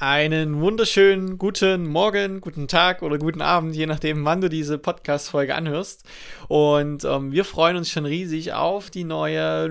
Einen wunderschönen guten Morgen, guten Tag oder guten Abend, je nachdem, wann du diese Podcast-Folge anhörst. Und ähm, wir freuen uns schon riesig auf die neue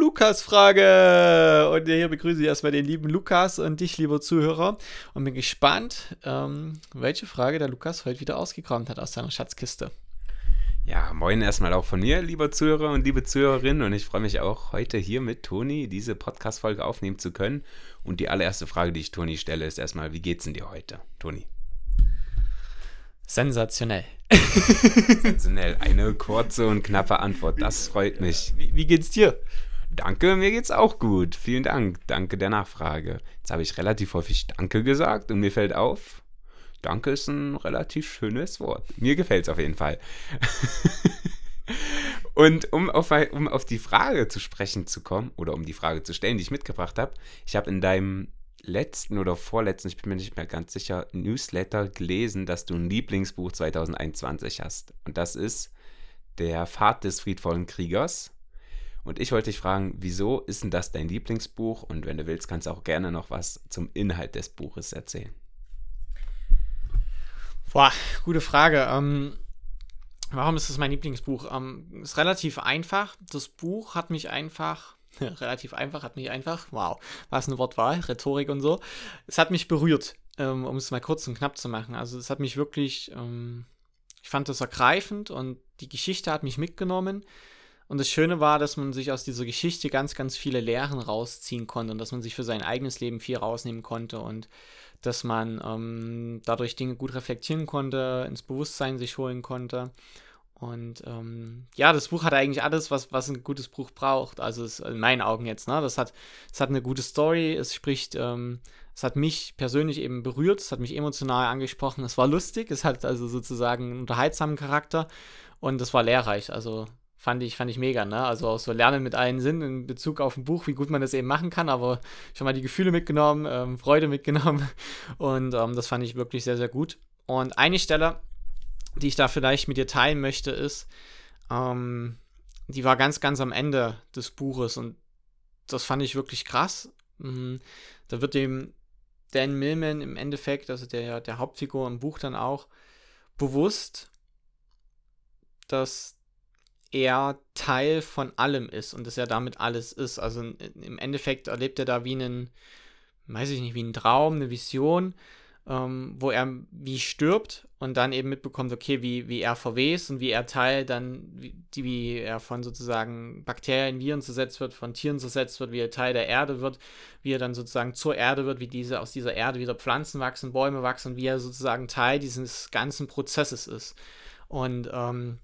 Lukas-Frage. Und hier begrüße ich erstmal den lieben Lukas und dich, lieber Zuhörer. Und bin gespannt, ähm, welche Frage der Lukas heute wieder ausgekramt hat aus seiner Schatzkiste. Ja, moin erstmal auch von mir, lieber Zuhörer und liebe Zuhörerinnen. Und ich freue mich auch, heute hier mit Toni diese Podcast-Folge aufnehmen zu können. Und die allererste Frage, die ich Toni stelle, ist erstmal: Wie geht's denn dir heute, Toni? Sensationell. Sensationell. Eine kurze und knappe Antwort. Das freut mich. Wie, wie geht's dir? Danke, mir geht's auch gut. Vielen Dank. Danke der Nachfrage. Jetzt habe ich relativ häufig Danke gesagt und mir fällt auf, Danke ist ein relativ schönes Wort. Mir gefällt es auf jeden Fall. Und um auf, um auf die Frage zu sprechen zu kommen, oder um die Frage zu stellen, die ich mitgebracht habe, ich habe in deinem letzten oder vorletzten, ich bin mir nicht mehr ganz sicher, Newsletter gelesen, dass du ein Lieblingsbuch 2021 hast. Und das ist Der Pfad des friedvollen Kriegers. Und ich wollte dich fragen, wieso ist denn das dein Lieblingsbuch? Und wenn du willst, kannst du auch gerne noch was zum Inhalt des Buches erzählen. Boah, gute Frage. Ähm, warum ist das mein Lieblingsbuch? Ähm, ist relativ einfach. Das Buch hat mich einfach, relativ einfach, hat mich einfach, wow, was eine Wortwahl, Rhetorik und so. Es hat mich berührt, ähm, um es mal kurz und knapp zu machen. Also es hat mich wirklich, ähm, ich fand das ergreifend und die Geschichte hat mich mitgenommen. Und das Schöne war, dass man sich aus dieser Geschichte ganz, ganz viele Lehren rausziehen konnte und dass man sich für sein eigenes Leben viel rausnehmen konnte und dass man ähm, dadurch Dinge gut reflektieren konnte, ins Bewusstsein sich holen konnte. Und ähm, ja, das Buch hat eigentlich alles, was, was ein gutes Buch braucht. Also ist in meinen Augen jetzt, ne? Das hat, es hat eine gute Story, es spricht, ähm, es hat mich persönlich eben berührt, es hat mich emotional angesprochen, es war lustig, es hat also sozusagen einen unterhaltsamen Charakter und es war lehrreich. Also fand ich, fand ich mega, ne? Also auch so Lernen mit allen Sinn in Bezug auf ein Buch, wie gut man das eben machen kann, aber schon mal die Gefühle mitgenommen, ähm, Freude mitgenommen und ähm, das fand ich wirklich sehr, sehr gut. Und eine Stelle, die ich da vielleicht mit dir teilen möchte, ist, ähm, die war ganz, ganz am Ende des Buches und das fand ich wirklich krass. Mhm. Da wird dem Dan Millman im Endeffekt, also der, der Hauptfigur im Buch dann auch, bewusst, dass er Teil von allem ist und dass er damit alles ist. Also im Endeffekt erlebt er da wie einen, weiß ich nicht, wie einen Traum, eine Vision, ähm, wo er wie stirbt und dann eben mitbekommt, okay, wie, wie er verwest und wie er Teil dann, wie, wie er von sozusagen Bakterien, Viren zersetzt wird, von Tieren zersetzt wird, wie er Teil der Erde wird, wie er dann sozusagen zur Erde wird, wie diese aus dieser Erde wieder Pflanzen wachsen, Bäume wachsen wie er sozusagen Teil dieses ganzen Prozesses ist. Und ähm,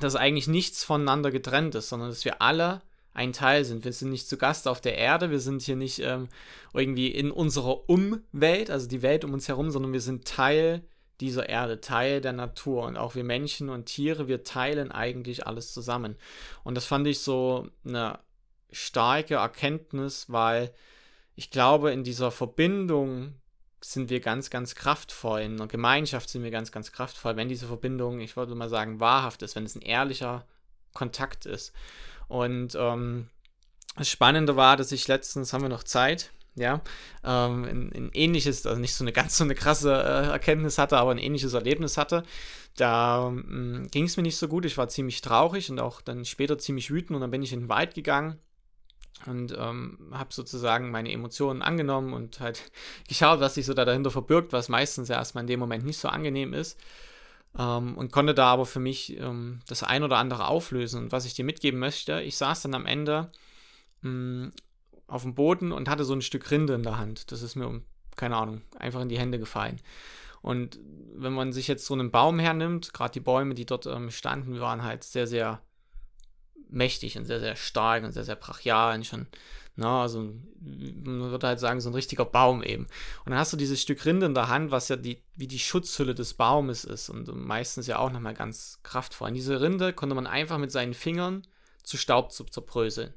dass eigentlich nichts voneinander getrennt ist, sondern dass wir alle ein Teil sind. Wir sind nicht zu Gast auf der Erde, wir sind hier nicht ähm, irgendwie in unserer Umwelt, also die Welt um uns herum, sondern wir sind Teil dieser Erde, Teil der Natur. Und auch wir Menschen und Tiere, wir teilen eigentlich alles zusammen. Und das fand ich so eine starke Erkenntnis, weil ich glaube, in dieser Verbindung sind wir ganz, ganz kraftvoll. In einer Gemeinschaft sind wir ganz, ganz kraftvoll, wenn diese Verbindung, ich würde mal sagen, wahrhaft ist, wenn es ein ehrlicher Kontakt ist. Und ähm, das Spannende war, dass ich letztens, haben wir noch Zeit, ja, ähm, ein, ein, ähnliches, also nicht so eine ganz so eine krasse äh, Erkenntnis hatte, aber ein ähnliches Erlebnis hatte. Da ähm, ging es mir nicht so gut, ich war ziemlich traurig und auch dann später ziemlich wütend und dann bin ich in den Wald gegangen und ähm, habe sozusagen meine Emotionen angenommen und halt geschaut, was sich so da dahinter verbirgt, was meistens ja erstmal in dem Moment nicht so angenehm ist. Ähm, und konnte da aber für mich ähm, das ein oder andere auflösen. Und was ich dir mitgeben möchte, ich saß dann am Ende mh, mm, auf dem Boden und hatte so ein Stück Rinde in der Hand. Das ist mir, keine Ahnung, einfach in die Hände gefallen. Und wenn man sich jetzt so einen Baum hernimmt, gerade die Bäume, die dort ähm, standen, waren halt sehr, sehr mächtig und sehr, sehr stark und sehr, sehr brachial und schon, na, also man würde halt sagen, so ein richtiger Baum eben. Und dann hast du dieses Stück Rinde in der Hand, was ja die, wie die Schutzhülle des Baumes ist und meistens ja auch nochmal ganz kraftvoll. Und diese Rinde konnte man einfach mit seinen Fingern zu Staub zu zerbröseln.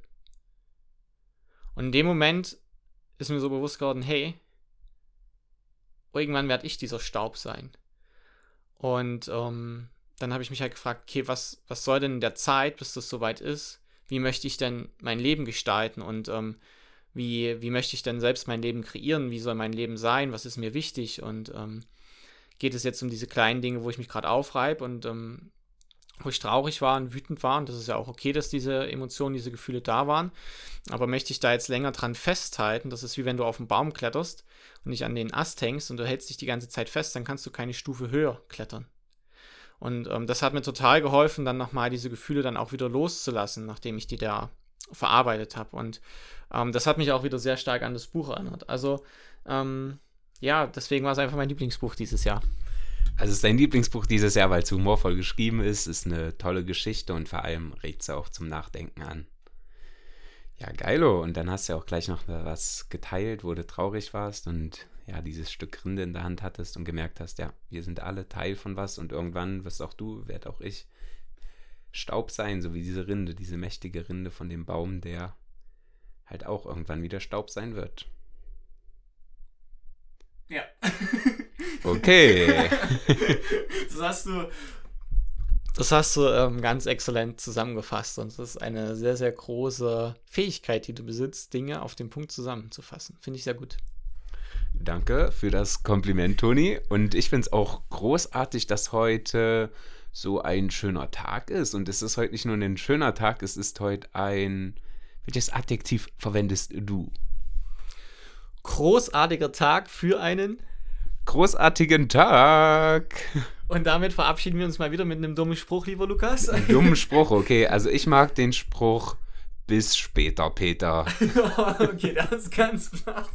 Und in dem Moment ist mir so bewusst geworden, hey, irgendwann werde ich dieser Staub sein. Und ähm, dann habe ich mich halt gefragt, okay, was, was soll denn in der Zeit, bis das soweit ist? Wie möchte ich denn mein Leben gestalten und ähm, wie, wie möchte ich denn selbst mein Leben kreieren? Wie soll mein Leben sein? Was ist mir wichtig? Und ähm, geht es jetzt um diese kleinen Dinge, wo ich mich gerade aufreibe und ähm, wo ich traurig war und wütend war. Und das ist ja auch okay, dass diese Emotionen, diese Gefühle da waren. Aber möchte ich da jetzt länger dran festhalten? Das ist wie wenn du auf einen Baum kletterst und nicht an den Ast hängst und du hältst dich die ganze Zeit fest, dann kannst du keine Stufe höher klettern. Und ähm, das hat mir total geholfen, dann nochmal diese Gefühle dann auch wieder loszulassen, nachdem ich die da verarbeitet habe. Und ähm, das hat mich auch wieder sehr stark an das Buch erinnert. Also, ähm, ja, deswegen war es einfach mein Lieblingsbuch dieses Jahr. Also es ist dein Lieblingsbuch dieses Jahr, weil es humorvoll geschrieben ist, ist eine tolle Geschichte und vor allem regt es auch zum Nachdenken an. Ja, geilo. Und dann hast du ja auch gleich noch was geteilt, wo du traurig warst und ja, dieses Stück Rinde in der Hand hattest und gemerkt hast, ja, wir sind alle Teil von was und irgendwann wirst auch du, werd auch ich, Staub sein, so wie diese Rinde, diese mächtige Rinde von dem Baum, der halt auch irgendwann wieder Staub sein wird. Ja. Okay. das hast du, das hast du ähm, ganz exzellent zusammengefasst und das ist eine sehr, sehr große Fähigkeit, die du besitzt, Dinge auf den Punkt zusammenzufassen. Finde ich sehr gut. Danke für das Kompliment, Toni. Und ich finde es auch großartig, dass heute so ein schöner Tag ist. Und es ist heute nicht nur ein schöner Tag, es ist heute ein. Welches Adjektiv verwendest du? Großartiger Tag für einen großartigen Tag. Und damit verabschieden wir uns mal wieder mit einem dummen Spruch, lieber Lukas. Dummen Spruch, okay. Also ich mag den Spruch bis später, Peter. okay, das ist ganz flach.